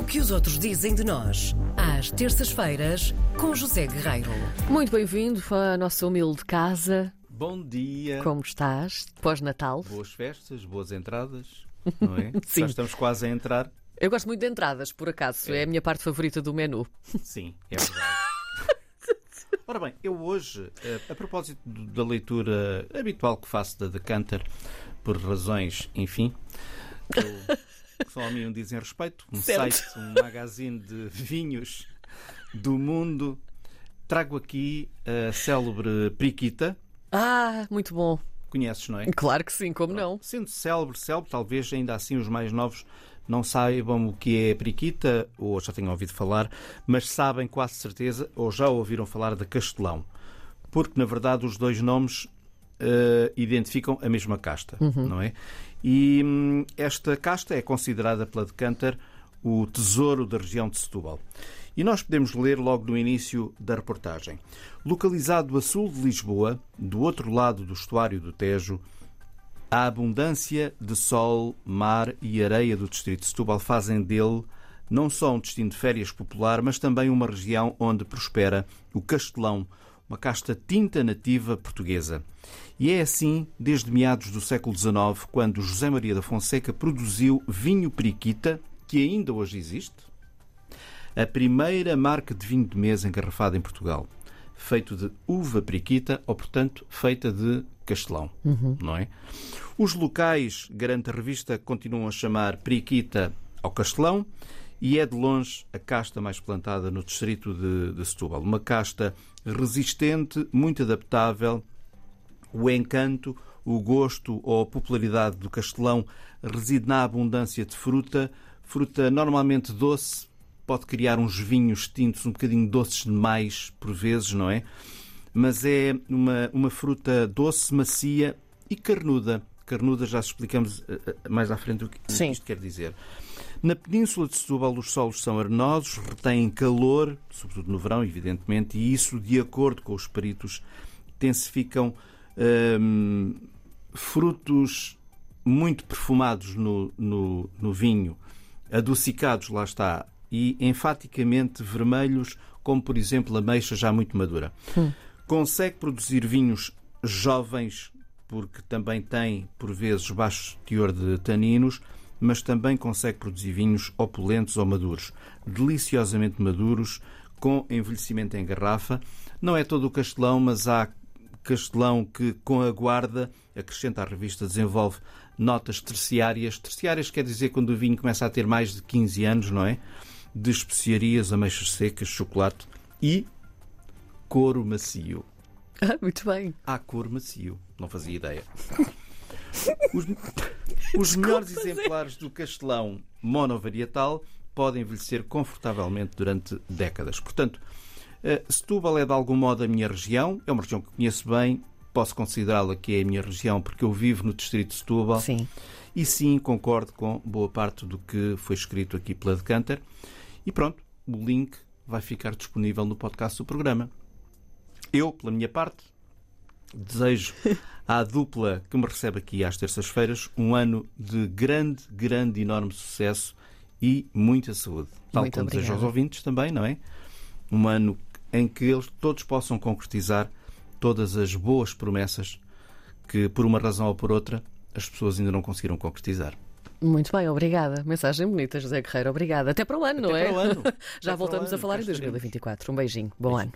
O que os outros dizem de nós, às terças-feiras, com José Guerreiro. Muito bem-vindo à nossa humilde casa. Bom dia. Como estás? Pós-Natal? Boas festas, boas entradas, não é? Sim. Já estamos quase a entrar. Eu gosto muito de entradas, por acaso. É, a minha parte favorita do menu. Sim, é verdade. Ora bem, eu hoje, eh, a propósito da leitura habitual que faço da Decanter, por razões, enfim, eu, que só a mim dizem respeito, um Certo. site, um magazine de vinhos do mundo, trago aqui a célebre Priquita. Ah, muito bom. Conheces, não é? Claro que sim, como não? Sendo célebre, célebre, talvez ainda assim os mais novos não saibam o que é periquita, ou já tenham ouvido falar, mas sabem quase certeza, ou já ouviram falar de castelão. Porque, na verdade, os dois nomes eh, identificam a mesma casta, não é? E hum, esta casta é considerada pela Decanter o tesouro da região de Setúbal. E nós podemos ler logo no início da reportagem. Localizado a sul de Lisboa, do outro lado do estuário do Tejo, a abundância de sol, mar e areia do distrito de Setúbal fazem dele não só um destino de férias popular, mas também uma região onde prospera o castelão, uma casta tinta nativa portuguesa. E é assim desde meados do século XIX, quando José Maria da Fonseca produziu vinho periquita, que ainda hoje existe, a primeira marca de vinho de mesa engarrafada em Portugal, feito de uva periquita, ou portanto feita de castelão, não é? Os locais, garante a revista, continuam a chamar periquita ao castelão e é de longe a casta mais plantada no distrito de, de Setúbal. Uma casta resistente, muito adaptável, o encanto, o gosto ou a popularidade do castelão reside na abundância de fruta, fruta normalmente doce, pode criar uns vinhos tintos um bocadinho doces demais, por vezes, não é? Mas é uma, uma fruta doce, macia e carnuda. Carnuda, já explicamos eh, eh, mais à frente o que Sim. isto quer dizer. Na península de Setúbal, os solos são arenosos, retêm calor, sobretudo no verão, evidentemente, e isso, de acordo com os peritos, intensificam hum, frutos muito perfumados no, no, no vinho, adocicados, lá está, e enfaticamente vermelhos, como por exemplo a meixa já muito madura. Consegue produzir vinhos jovens, porque também tem, por vezes, baixo teor de taninos, mas também consegue produzir vinhos opulentos ou maduros, deliciosamente maduros, com envelhecimento em garrafa. Não é todo o castelão, mas há castelão que, com a guarda, acrescenta à revista, desenvolve notas terciárias. Terciárias quer dizer quando o vinho começa a ter mais de 15 anos, não é? De especiarias, ameixas secas, chocolate e couro macio. Ah, muito bem. Há cor macio. Não fazia ideia. Os, os melhores exemplares do castelão monovarietal podem envelhecer confortavelmente durante décadas. Portanto, eh, Setúbal é de algum modo a minha região, é uma região que conheço bem, posso considerá-la que é a minha região porque eu vivo no distrito de Setúbal. Sim. E sim, concordo com boa parte do que foi escrito aqui pela Decanter. E pronto, o link vai ficar disponível no podcast do programa. Eu, pela minha parte, desejo à dupla que me recebe aqui às terças-feiras um ano de grande, grande, enorme sucesso e muita saúde. Tal Muito como desejo aos obrigada. ouvintes também, não é? Um ano em que eles todos possam concretizar todas as boas promessas que, por uma razão ou por outra, as pessoas ainda não conseguiram concretizar. Muito bem, obrigada. Mensagem bonita, José Guerreiro. Obrigada. Até para o ano, não Até é? para o ano. Já Até voltamos a falar em cá estaremos. 2024. Um beijinho. Bom ano.